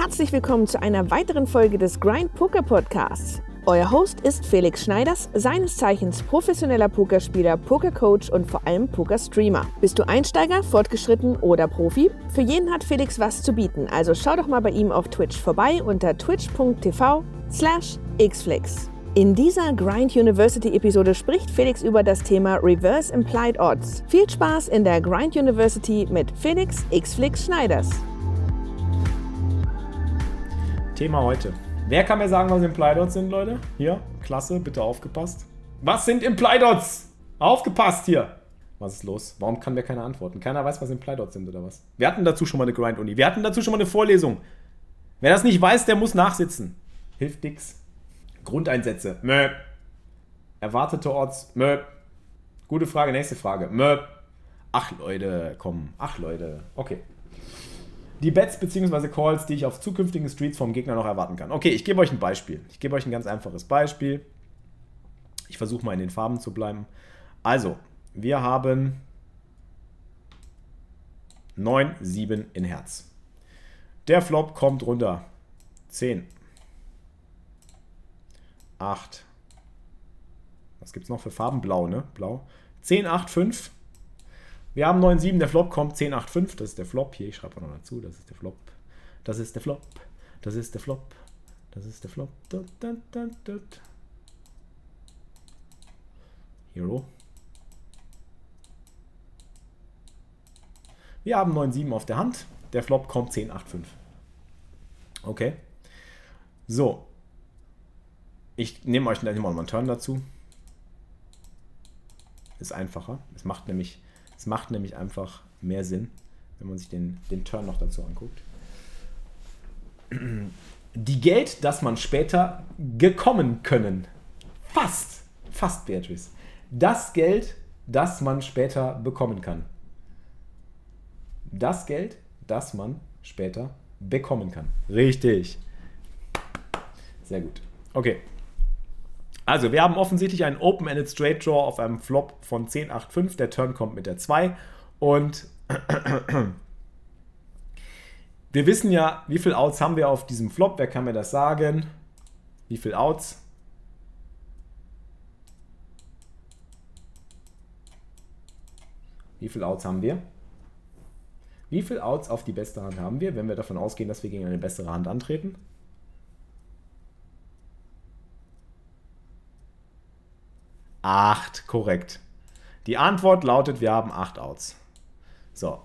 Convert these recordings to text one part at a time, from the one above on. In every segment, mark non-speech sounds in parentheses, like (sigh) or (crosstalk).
herzlich willkommen zu einer weiteren Folge des Grind Poker Podcasts. Euer Host ist Felix Schneiders, seines Zeichens professioneller Pokerspieler, Pokercoach und vor allem Pokerstreamer. Bist du Einsteiger, fortgeschritten oder Profi? Für jeden hat Felix was zu bieten, also schau doch mal bei ihm auf Twitch vorbei unter twitch.tv slash xflix. In dieser Grind University Episode spricht Felix über das Thema Reverse Implied Odds. Viel Spaß in der Grind University mit Felix Xflix Schneiders. Thema heute. Wer kann mir sagen, was Implied Odds sind, Leute? Hier, klasse, bitte aufgepasst. Was sind Implied Odds? Aufgepasst hier! Was ist los? Warum kann mir keiner antworten? Keiner weiß, was Implied Odds sind oder was? Wir hatten dazu schon mal eine Grind-Uni. Wir hatten dazu schon mal eine Vorlesung. Wer das nicht weiß, der muss nachsitzen. Hilft nix. Grundeinsätze. Mö. Erwartete Odds. Mö. Gute Frage, nächste Frage. Mö. Ach Leute, komm. Ach Leute. Okay. Die Bets bzw. Calls, die ich auf zukünftigen Streets vom Gegner noch erwarten kann. Okay, ich gebe euch ein Beispiel. Ich gebe euch ein ganz einfaches Beispiel. Ich versuche mal in den Farben zu bleiben. Also, wir haben 9, 7 in Herz. Der Flop kommt runter. 10, 8. Was gibt es noch für Farben? Blau, ne? Blau. 10, 8, 5. Wir haben 9, 7. Der Flop kommt 10, 8, 5. Das ist der Flop. Hier, ich schreibe noch dazu. Das ist der Flop. Das ist der Flop. Das ist der Flop. Das ist der Flop. Dut, dut, dut. Hero. Wir haben 9, 7 auf der Hand. Der Flop kommt 10, 8, 5. Okay. So, ich nehme euch gleich mal einen Turn dazu. Ist einfacher. Es macht nämlich, es macht nämlich einfach mehr Sinn, wenn man sich den, den Turn noch dazu anguckt. Die Geld, das man später gekommen können. Fast, fast, Beatrice. Das Geld, das man später bekommen kann. Das Geld, das man später bekommen kann. Richtig. Sehr gut. Okay. Also, wir haben offensichtlich einen Open-Ended Straight Draw auf einem Flop von 10, 8, 5. Der Turn kommt mit der 2. Und (clears throat) wir wissen ja, wie viele Outs haben wir auf diesem Flop. Wer kann mir das sagen? Wie viele Outs? Wie viele Outs haben wir? Wie viele Outs auf die beste Hand haben wir, wenn wir davon ausgehen, dass wir gegen eine bessere Hand antreten? Acht, korrekt. Die Antwort lautet, wir haben acht Outs. So.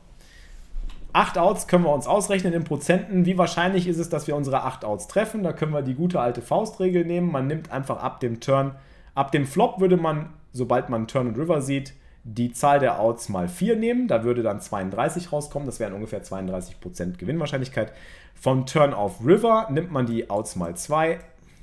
Acht Outs können wir uns ausrechnen in Prozenten. Wie wahrscheinlich ist es, dass wir unsere acht Outs treffen? Da können wir die gute alte Faustregel nehmen. Man nimmt einfach ab dem Turn, ab dem Flop würde man, sobald man Turn und River sieht, die Zahl der Outs mal 4 nehmen. Da würde dann 32 rauskommen. Das wären ungefähr 32% Gewinnwahrscheinlichkeit. Von Turn auf River nimmt man die Outs mal 2.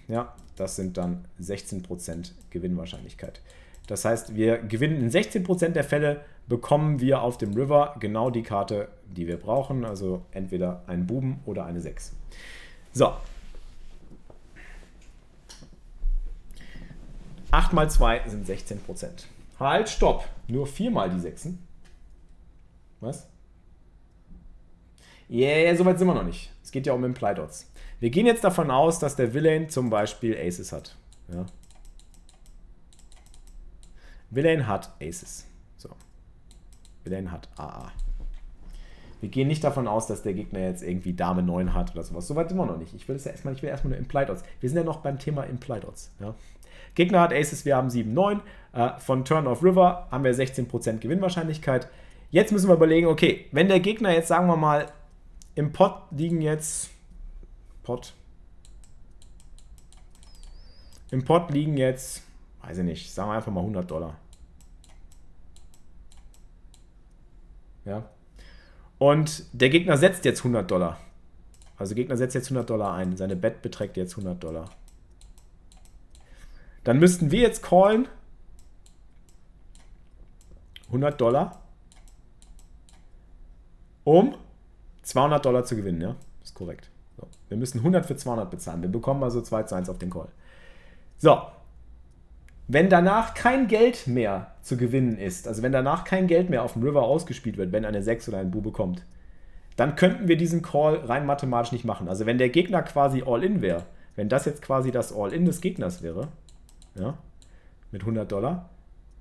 Ja, das sind dann 16% Gewinnwahrscheinlichkeit. Das heißt, wir gewinnen in 16% der Fälle, bekommen wir auf dem River genau die Karte, die wir brauchen. Also entweder einen Buben oder eine 6. So. 8 mal 2 sind 16%. Halt, stopp. Nur 4 mal die 6. Was? Yeah, soweit sind wir noch nicht. Es geht ja um Implied Odds. Wir gehen jetzt davon aus, dass der Villain zum Beispiel Aces hat. Ja. Villain hat Aces. So. Villain hat AA. Wir gehen nicht davon aus, dass der Gegner jetzt irgendwie Dame 9 hat oder sowas. Soweit sind wir noch nicht. Ich will das ja erstmal, ich will erstmal nur Implied Odds. Wir sind ja noch beim Thema Implied Odds. Ja. Gegner hat Aces, wir haben 7, 9. Äh, von Turn of River haben wir 16% Gewinnwahrscheinlichkeit. Jetzt müssen wir überlegen, okay, wenn der Gegner jetzt, sagen wir mal, im Pot liegen jetzt Pot. Im Pot liegen jetzt, weiß ich nicht, sagen wir einfach mal 100 Dollar. Ja. Und der Gegner setzt jetzt 100 Dollar. Also der Gegner setzt jetzt 100 Dollar ein. Seine Bet beträgt jetzt 100 Dollar. Dann müssten wir jetzt callen 100 Dollar, um 200 Dollar zu gewinnen, ja? Ist korrekt. Wir müssen 100 für 200 bezahlen. Wir bekommen also 2 zu 1 auf den Call. So. Wenn danach kein Geld mehr zu gewinnen ist, also wenn danach kein Geld mehr auf dem River ausgespielt wird, wenn eine 6 oder ein Bube kommt, dann könnten wir diesen Call rein mathematisch nicht machen. Also wenn der Gegner quasi All-In wäre, wenn das jetzt quasi das All-In des Gegners wäre, ja, mit 100 Dollar,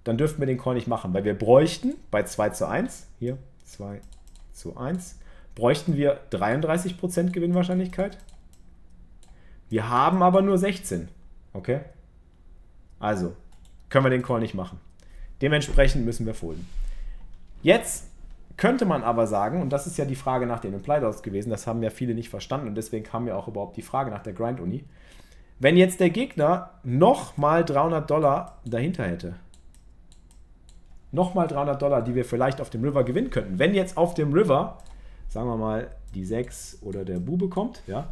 dann dürften wir den Call nicht machen, weil wir bräuchten bei 2 zu 1, hier 2 zu 1, bräuchten wir 33% Gewinnwahrscheinlichkeit. Wir haben aber nur 16. Okay? Also, können wir den Call nicht machen. Dementsprechend müssen wir folden. Jetzt könnte man aber sagen, und das ist ja die Frage nach den Implied Odds gewesen, das haben ja viele nicht verstanden und deswegen kam ja auch überhaupt die Frage nach der Grind-Uni. Wenn jetzt der Gegner nochmal 300 Dollar dahinter hätte, nochmal 300 Dollar, die wir vielleicht auf dem River gewinnen könnten, wenn jetzt auf dem River, sagen wir mal, die 6 oder der Bube kommt, ja,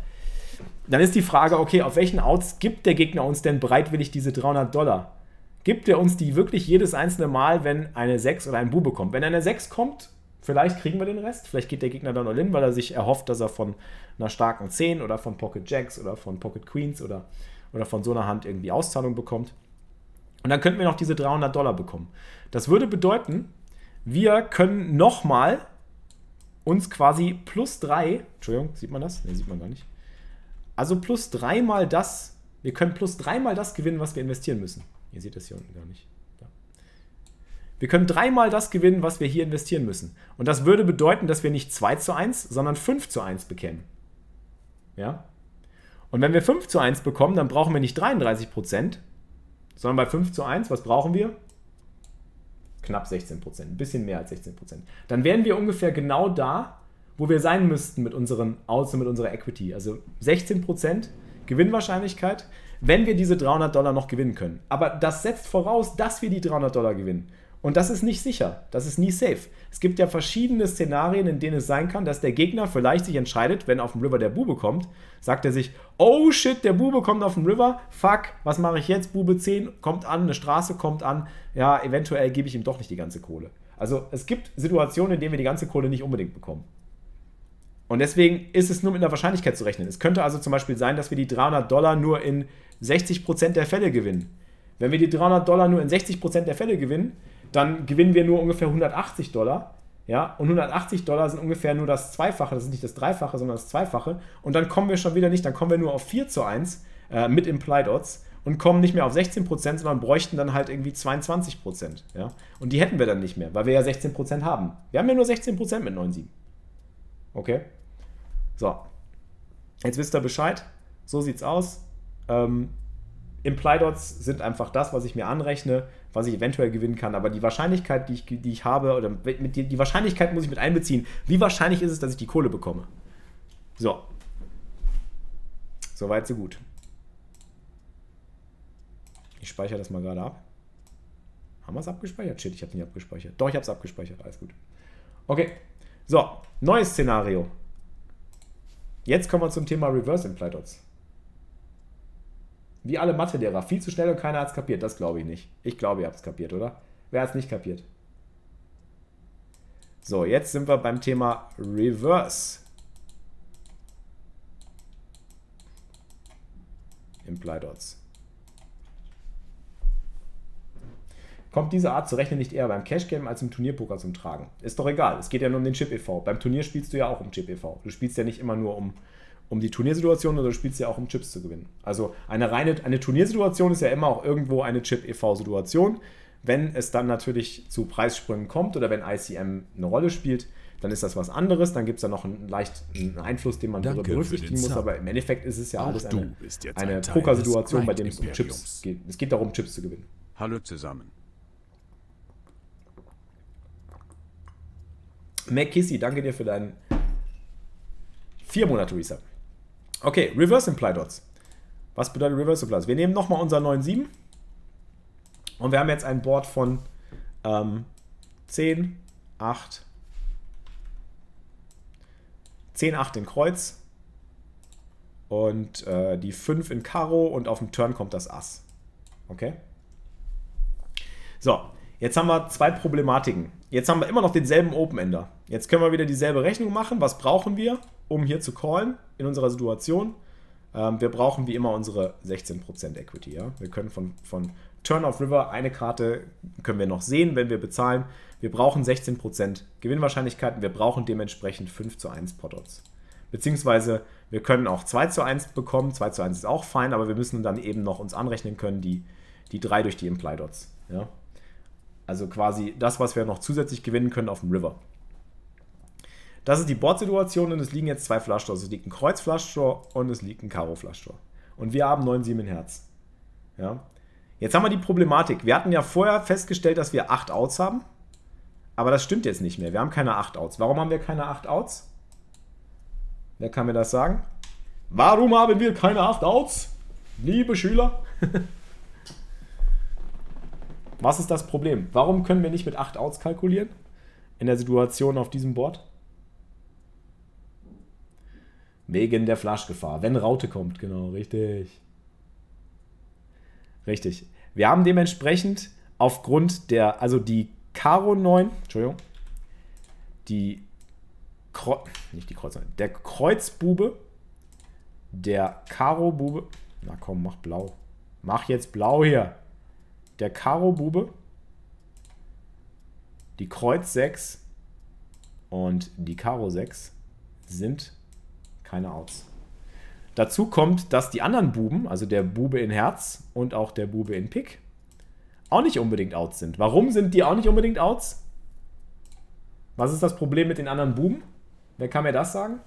dann ist die Frage, okay, auf welchen Outs gibt der Gegner uns denn bereitwillig diese 300 Dollar? Gibt er uns die wirklich jedes einzelne Mal, wenn eine 6 oder ein Bube kommt? Wenn eine 6 kommt, vielleicht kriegen wir den Rest. Vielleicht geht der Gegner dann all in, weil er sich erhofft, dass er von einer starken 10 oder von Pocket Jacks oder von Pocket Queens oder, oder von so einer Hand irgendwie Auszahlung bekommt. Und dann könnten wir noch diese 300 Dollar bekommen. Das würde bedeuten, wir können nochmal uns quasi plus 3, Entschuldigung, sieht man das? Ne, sieht man gar nicht. Also plus dreimal das, wir können plus dreimal das gewinnen, was wir investieren müssen. Ihr seht das hier unten gar nicht. Da. Wir können dreimal das gewinnen, was wir hier investieren müssen. Und das würde bedeuten, dass wir nicht 2 zu 1, sondern 5 zu 1 bekämen. Ja? Und wenn wir 5 zu 1 bekommen, dann brauchen wir nicht 33 Prozent, sondern bei 5 zu 1, was brauchen wir? Knapp 16 Prozent, ein bisschen mehr als 16 Prozent. Dann wären wir ungefähr genau da, wo wir sein müssten mit unseren Outs und mit unserer Equity. Also 16% Gewinnwahrscheinlichkeit, wenn wir diese 300 Dollar noch gewinnen können. Aber das setzt voraus, dass wir die 300 Dollar gewinnen. Und das ist nicht sicher. Das ist nie safe. Es gibt ja verschiedene Szenarien, in denen es sein kann, dass der Gegner vielleicht sich entscheidet, wenn auf dem River der Bube kommt, sagt er sich, oh shit, der Bube kommt auf dem River, fuck, was mache ich jetzt? Bube 10 kommt an, eine Straße kommt an, ja, eventuell gebe ich ihm doch nicht die ganze Kohle. Also es gibt Situationen, in denen wir die ganze Kohle nicht unbedingt bekommen. Und deswegen ist es nur mit einer Wahrscheinlichkeit zu rechnen. Es könnte also zum Beispiel sein, dass wir die 300 Dollar nur in 60% der Fälle gewinnen. Wenn wir die 300 Dollar nur in 60% der Fälle gewinnen, dann gewinnen wir nur ungefähr 180 Dollar. Ja, und 180 Dollar sind ungefähr nur das Zweifache, das ist nicht das Dreifache, sondern das Zweifache. Und dann kommen wir schon wieder nicht, dann kommen wir nur auf 4 zu 1 äh, mit Implied Odds und kommen nicht mehr auf 16%, sondern bräuchten dann halt irgendwie 22%. Ja? Und die hätten wir dann nicht mehr, weil wir ja 16% haben. Wir haben ja nur 16% mit 9,7. Okay? So, jetzt wisst ihr Bescheid. So sieht's aus. Ähm, Implied Odds sind einfach das, was ich mir anrechne, was ich eventuell gewinnen kann. Aber die Wahrscheinlichkeit, die ich, die ich habe, oder mit die, die Wahrscheinlichkeit muss ich mit einbeziehen. Wie wahrscheinlich ist es, dass ich die Kohle bekomme? So. Soweit, so gut. Ich speichere das mal gerade ab. Haben wir es abgespeichert? Shit, ich habe es nicht abgespeichert. Doch, ich habe es abgespeichert. Alles gut. Okay. So, neues Szenario. Jetzt kommen wir zum Thema Reverse Implied Odds. Wie alle Mathelehrer, viel zu schnell und keiner hat es kapiert. Das glaube ich nicht. Ich glaube, ihr habt es kapiert, oder? Wer hat es nicht kapiert? So, jetzt sind wir beim Thema Reverse Implied Odds. kommt diese Art zu rechnen nicht eher beim Cash Game als im Turnierpoker zum Tragen. Ist doch egal, es geht ja nur um den Chip e.V. Beim Turnier spielst du ja auch um Chip e.V. Du spielst ja nicht immer nur um, um die Turniersituation, sondern du spielst ja auch um Chips zu gewinnen. Also eine reine eine Turniersituation ist ja immer auch irgendwo eine Chip e.V.-Situation. Wenn es dann natürlich zu Preissprüngen kommt oder wenn ICM eine Rolle spielt, dann ist das was anderes. Dann gibt es da noch einen leichten Einfluss, den man Danke berücksichtigen muss. Aber im Endeffekt ist es ja auch alles eine, eine Poker-Situation, bei der es um Chips geht. Es geht darum, Chips zu gewinnen. Hallo zusammen. McKissy, danke dir für deinen vier Monate Resub. Okay, Reverse Implied Odds. Was bedeutet Reverse Implied Odds? Wir nehmen nochmal unser 9,7 und wir haben jetzt ein Board von ähm, 10, 8, 10, 8 in Kreuz und äh, die 5 in Karo und auf dem Turn kommt das Ass. Okay? So, Jetzt haben wir zwei Problematiken. Jetzt haben wir immer noch denselben Open-Ender. Jetzt können wir wieder dieselbe Rechnung machen. Was brauchen wir, um hier zu callen in unserer Situation? Ähm, wir brauchen wie immer unsere 16% Equity. Ja? Wir können von, von Turn of River, eine Karte können wir noch sehen, wenn wir bezahlen. Wir brauchen 16% Gewinnwahrscheinlichkeiten, wir brauchen dementsprechend 5 zu 1 Potodds. Beziehungsweise wir können auch 2 zu 1 bekommen, 2 zu 1 ist auch fein, aber wir müssen dann eben noch uns anrechnen können, die, die 3 durch die Implied Odds. Ja? Also quasi das, was wir noch zusätzlich gewinnen können auf dem River. Das ist die Board-Situation und es liegen jetzt zwei Flush Draws. Es liegt ein Kreuz Flush und es liegt ein Karo Flush Draw. Und wir haben 9-7 in Herz. Ja? Jetzt haben wir die Problematik. Wir hatten ja vorher festgestellt, dass wir 8 Outs haben. Aber das stimmt jetzt nicht mehr. Wir haben keine 8 Outs. Warum haben wir keine 8 Outs? Wer kann mir das sagen? Warum haben wir keine 8 Outs? Liebe Schüler. (laughs) Was ist das Problem? Warum können wir nicht mit 8 Outs kalkulieren? In der Situation auf diesem Board? Wegen der Flaschgefahr. Wenn Raute kommt, genau, richtig. Richtig. Wir haben dementsprechend aufgrund der, also die Karo 9, Entschuldigung, die, Kreu nicht die Kreuz, der Kreuzbube, der Karo-Bube, na komm, mach blau. Mach jetzt blau hier. Der Karo-Bube, die Kreuz 6 und die Karo 6 sind keine Outs. Dazu kommt, dass die anderen Buben, also der Bube in Herz und auch der Bube in Pick, auch nicht unbedingt Outs sind. Warum sind die auch nicht unbedingt Outs? Was ist das Problem mit den anderen Buben? Wer kann mir das sagen?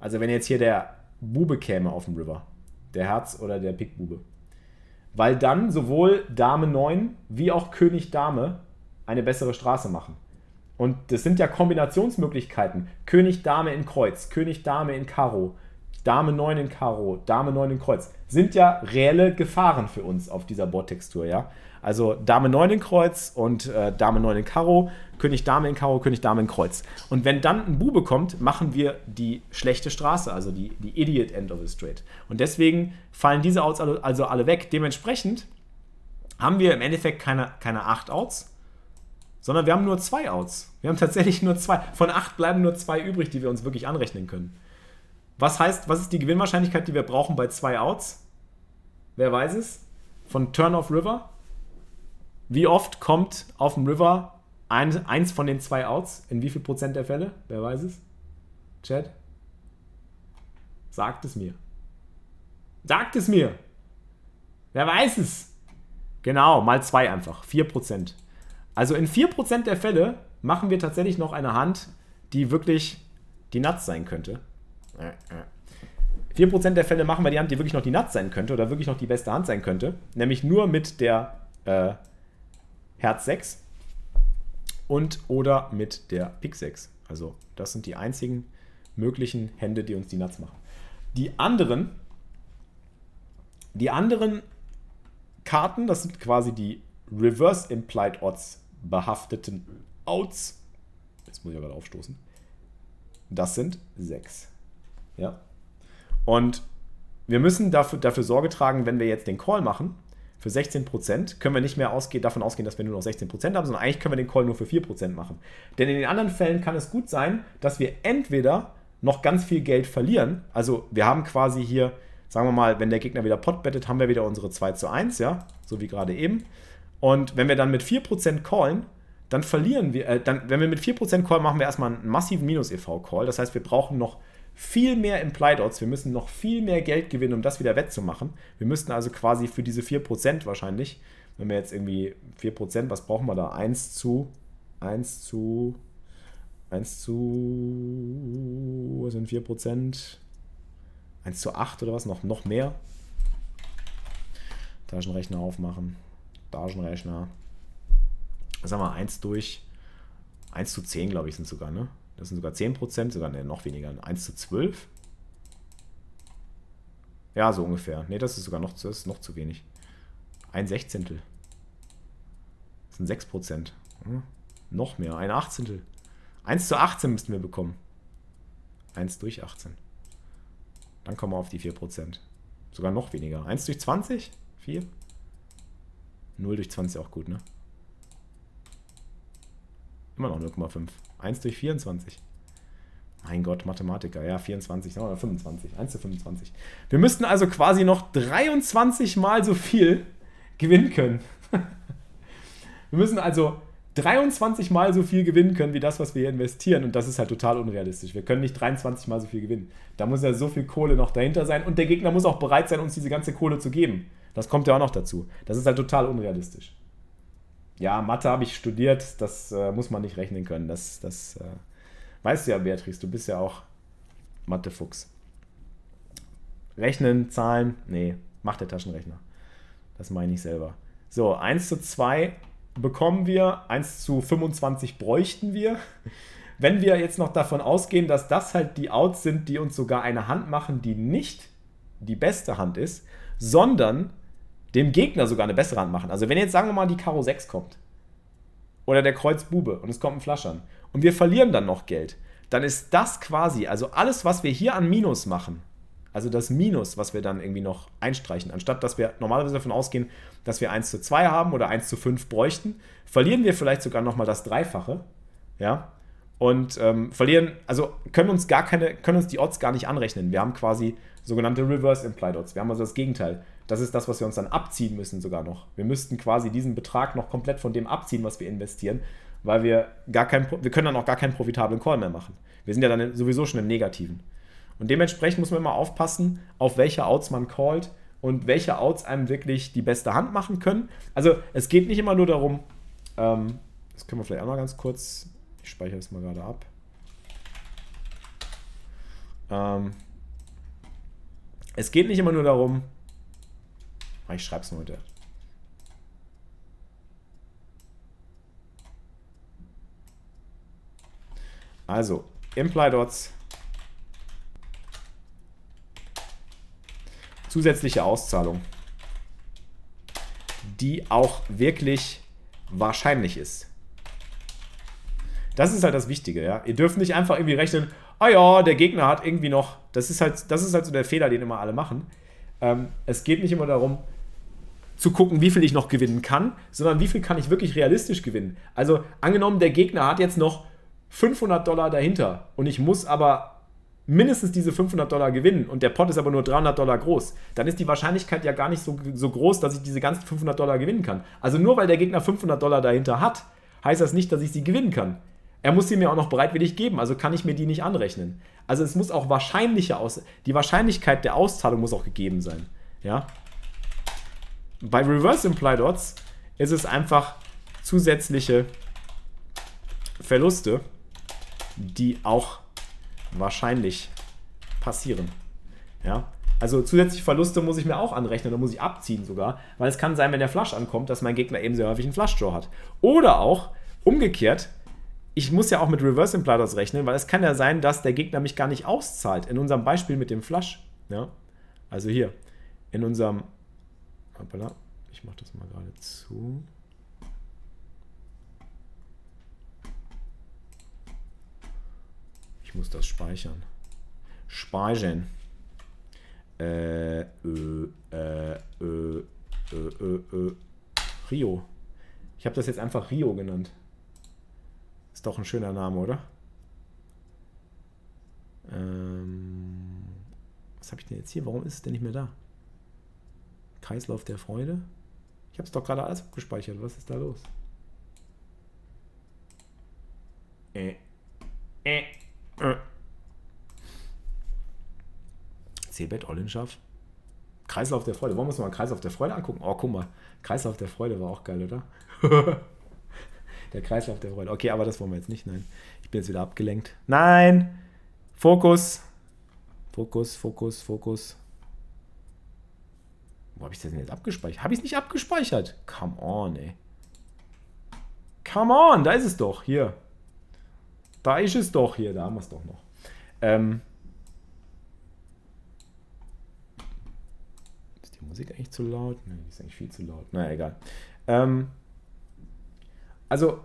Also wenn jetzt hier der Bube käme auf dem River, der Herz oder der Pick-Bube. Weil dann sowohl Dame 9 wie auch König Dame eine bessere Straße machen. Und das sind ja Kombinationsmöglichkeiten. König, Dame in Kreuz, König, Dame in Karo, Dame 9 in Karo, Dame 9 in Kreuz. Sind ja reelle Gefahren für uns auf dieser Bordtextur, ja. Also Dame 9 in Kreuz und äh, Dame 9 in Karo, König Dame in Karo, König Dame in Kreuz. Und wenn dann ein Bube kommt, machen wir die schlechte Straße, also die, die Idiot End of the Straight. Und deswegen fallen diese Outs also alle weg. Dementsprechend haben wir im Endeffekt keine, keine 8 Outs, sondern wir haben nur zwei Outs. Wir haben tatsächlich nur zwei. Von acht bleiben nur zwei übrig, die wir uns wirklich anrechnen können. Was heißt, was ist die Gewinnwahrscheinlichkeit, die wir brauchen bei zwei Outs? Wer weiß es? Von Turn of River? Wie oft kommt auf dem River ein, eins von den zwei Outs? In wie viel Prozent der Fälle? Wer weiß es? Chad? Sagt es mir. Sagt es mir. Wer weiß es? Genau, mal zwei einfach. 4%. Also in 4% der Fälle machen wir tatsächlich noch eine Hand, die wirklich die Nuts sein könnte. 4% der Fälle machen wir die Hand, die wirklich noch die Nuts sein könnte oder wirklich noch die beste Hand sein könnte. Nämlich nur mit der äh, Herz 6 und oder mit der Pik 6. Also das sind die einzigen möglichen Hände, die uns die Nuts machen. Die anderen, die anderen Karten, das sind quasi die Reverse Implied Odds behafteten Outs, jetzt muss ich aber aufstoßen, das sind sechs. Ja. Und wir müssen dafür, dafür Sorge tragen, wenn wir jetzt den Call machen, für 16% können wir nicht mehr ausgehen, davon ausgehen, dass wir nur noch 16% haben, sondern eigentlich können wir den Call nur für 4% machen. Denn in den anderen Fällen kann es gut sein, dass wir entweder noch ganz viel Geld verlieren, also wir haben quasi hier, sagen wir mal, wenn der Gegner wieder Pot bettet, haben wir wieder unsere 2 zu 1, ja, so wie gerade eben. Und wenn wir dann mit 4% callen, dann verlieren wir, äh, dann, wenn wir mit 4% Call machen wir erstmal einen massiven Minus-EV-Call. Das heißt, wir brauchen noch viel mehr Implied Odds. Wir müssen noch viel mehr Geld gewinnen, um das wieder wettzumachen. Wir müssten also quasi für diese 4% wahrscheinlich, wenn wir jetzt irgendwie 4%, was brauchen wir da? 1 zu, 1 zu, 1 zu, was sind 4%? 1 zu 8 oder was? Noch, noch mehr? Taschenrechner aufmachen. Taschenrechner. Sagen wir 1 durch 1 zu 10, glaube ich, sind sogar, ne? Das sind sogar 10%, sogar ne, noch weniger. 1 zu 12? Ja, so ungefähr. Ne, das ist sogar noch, das noch zu wenig. Ein Sechzehntel. Das sind 6%. Hm? Noch mehr, ein Achtzehntel. 1 zu 18 müssten wir bekommen. 1 durch 18. Dann kommen wir auf die 4%. Sogar noch weniger. 1 durch 20? 4? 0 durch 20 auch gut, ne? Immer noch 0,5. 1 durch 24. Mein Gott, Mathematiker, ja, 24 oder 25, 1 zu 25. Wir müssten also quasi noch 23 mal so viel (laughs) gewinnen können. (laughs) Wir müssen also 23 mal so viel gewinnen können, wie das, was wir hier investieren. Und das ist halt total unrealistisch. Wir können nicht 23 mal so viel gewinnen. Da muss ja so viel Kohle noch dahinter sein. Und der Gegner muss auch bereit sein, uns diese ganze Kohle zu geben. Das kommt ja auch noch dazu. Das ist halt total unrealistisch. Ja, Mathe habe ich studiert. Das äh, muss man nicht rechnen können. Das, das äh, weißt du ja, Beatrice. Du bist ja auch Mathefuchs. Rechnen, Zahlen, nee, macht der Taschenrechner. Das meine ich selber. So, 1 zu 2 bekommen wir, 1 zu 25 bräuchten wir. Wenn wir jetzt noch davon ausgehen, dass das halt die Outs sind, die uns sogar eine Hand machen, die nicht die beste Hand ist, sondern dem Gegner sogar eine bessere Hand machen. Also wenn jetzt sagen wir mal die Karo 6 kommt oder der Kreuz Bube und es kommt ein Flaschern und wir verlieren dann noch Geld, dann ist das quasi, also alles, was wir hier an Minus machen, also das Minus, was wir dann irgendwie noch einstreichen, anstatt dass wir normalerweise davon ausgehen, dass wir 1 zu 2 haben oder 1 zu 5 bräuchten, verlieren wir vielleicht sogar nochmal das Dreifache. Ja. Und ähm, verlieren, also können uns gar keine, können uns die Odds gar nicht anrechnen. Wir haben quasi sogenannte Reverse Implied Odds. Wir haben also das Gegenteil. Das ist das, was wir uns dann abziehen müssen sogar noch. Wir müssten quasi diesen Betrag noch komplett von dem abziehen, was wir investieren, weil wir gar kein, wir können dann auch gar keinen profitablen Call mehr machen. Wir sind ja dann sowieso schon im Negativen. Und dementsprechend muss man immer aufpassen, auf welche Outs man callt und welche Outs einem wirklich die beste Hand machen können. Also es geht nicht immer nur darum, ähm, das können wir vielleicht auch noch ganz kurz, ich speichere das mal gerade ab. Ähm, es geht nicht immer nur darum, ah, ich schreibe es nur heute. Also, Implied Odds zusätzliche Auszahlung, die auch wirklich wahrscheinlich ist. Das ist halt das Wichtige, ja. Ihr dürft nicht einfach irgendwie rechnen, ah ja, der Gegner hat irgendwie noch, das ist halt, das ist halt so der Fehler, den immer alle machen. Ähm, es geht nicht immer darum, zu gucken, wie viel ich noch gewinnen kann, sondern wie viel kann ich wirklich realistisch gewinnen. Also angenommen, der Gegner hat jetzt noch 500 Dollar dahinter und ich muss aber mindestens diese 500 Dollar gewinnen und der Pot ist aber nur 300 Dollar groß, dann ist die Wahrscheinlichkeit ja gar nicht so, so groß, dass ich diese ganzen 500 Dollar gewinnen kann. Also nur weil der Gegner 500 Dollar dahinter hat, heißt das nicht, dass ich sie gewinnen kann. Er muss sie mir auch noch bereitwillig geben, also kann ich mir die nicht anrechnen. Also es muss auch wahrscheinliche aus die Wahrscheinlichkeit der Auszahlung muss auch gegeben sein. Ja? Bei Reverse Implied Odds ist es einfach zusätzliche Verluste, die auch wahrscheinlich passieren. Ja? Also zusätzliche Verluste muss ich mir auch anrechnen, da muss ich abziehen sogar, weil es kann sein, wenn der Flush ankommt, dass mein Gegner eben sehr häufig einen Flush-Draw hat. Oder auch umgekehrt, ich muss ja auch mit Reverse Implators rechnen, weil es kann ja sein, dass der Gegner mich gar nicht auszahlt. In unserem Beispiel mit dem Flush. Ja? Also hier, in unserem. Hoppala, ich mache das mal gerade zu. Ich muss das speichern. Speichern. Äh, ö, äh, ö, ö. Rio. Ich habe das jetzt einfach Rio genannt. Ist doch ein schöner Name, oder? Ähm, was habe ich denn jetzt hier? Warum ist es denn nicht mehr da? Kreislauf der Freude? Ich habe es doch gerade alles abgespeichert. Was ist da los? Äh. Äh. Äh. Seebett, Ollenschaft. Kreislauf der Freude. Wollen wir uns mal Kreislauf der Freude angucken? Oh, guck mal. Kreislauf der Freude war auch geil, oder? (laughs) der Kreislauf der Freude. Okay, aber das wollen wir jetzt nicht. Nein. Ich bin jetzt wieder abgelenkt. Nein! Fokus! Fokus, Fokus, Fokus. Wo habe ich das denn jetzt abgespeichert? Habe ich es nicht abgespeichert? Come on, ey. Come on, da ist es doch. Hier. Da ist es doch hier, da haben wir es doch noch. Ähm, ist die Musik eigentlich zu laut? Nein, die ist eigentlich viel zu laut. Na egal. Ähm, also,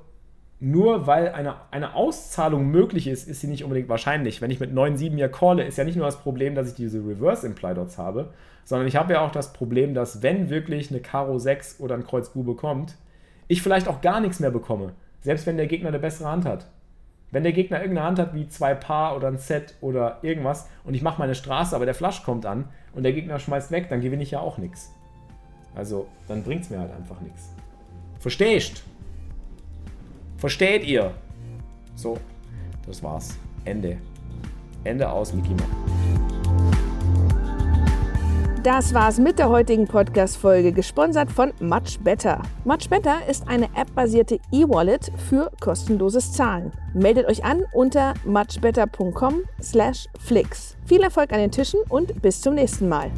nur weil eine, eine Auszahlung möglich ist, ist sie nicht unbedingt wahrscheinlich. Wenn ich mit 9,7 hier calle, ist ja nicht nur das Problem, dass ich diese Reverse Imply Dots habe, sondern ich habe ja auch das Problem, dass wenn wirklich eine Karo 6 oder ein Kreuz Bube kommt, ich vielleicht auch gar nichts mehr bekomme. Selbst wenn der Gegner eine bessere Hand hat. Wenn der Gegner irgendeine Hand hat wie zwei Paar oder ein Set oder irgendwas und ich mache meine Straße, aber der Flash kommt an und der Gegner schmeißt weg, dann gewinne ich ja auch nichts. Also, dann bringt es mir halt einfach nichts. Verstehst? Versteht ihr? So, das war's. Ende. Ende aus, Mickey Mouse. Das war's mit der heutigen Podcast-Folge, gesponsert von Much Better. Much Better ist eine App-basierte E-Wallet für kostenloses Zahlen. Meldet euch an unter muchbetter.com/flix. Viel Erfolg an den Tischen und bis zum nächsten Mal.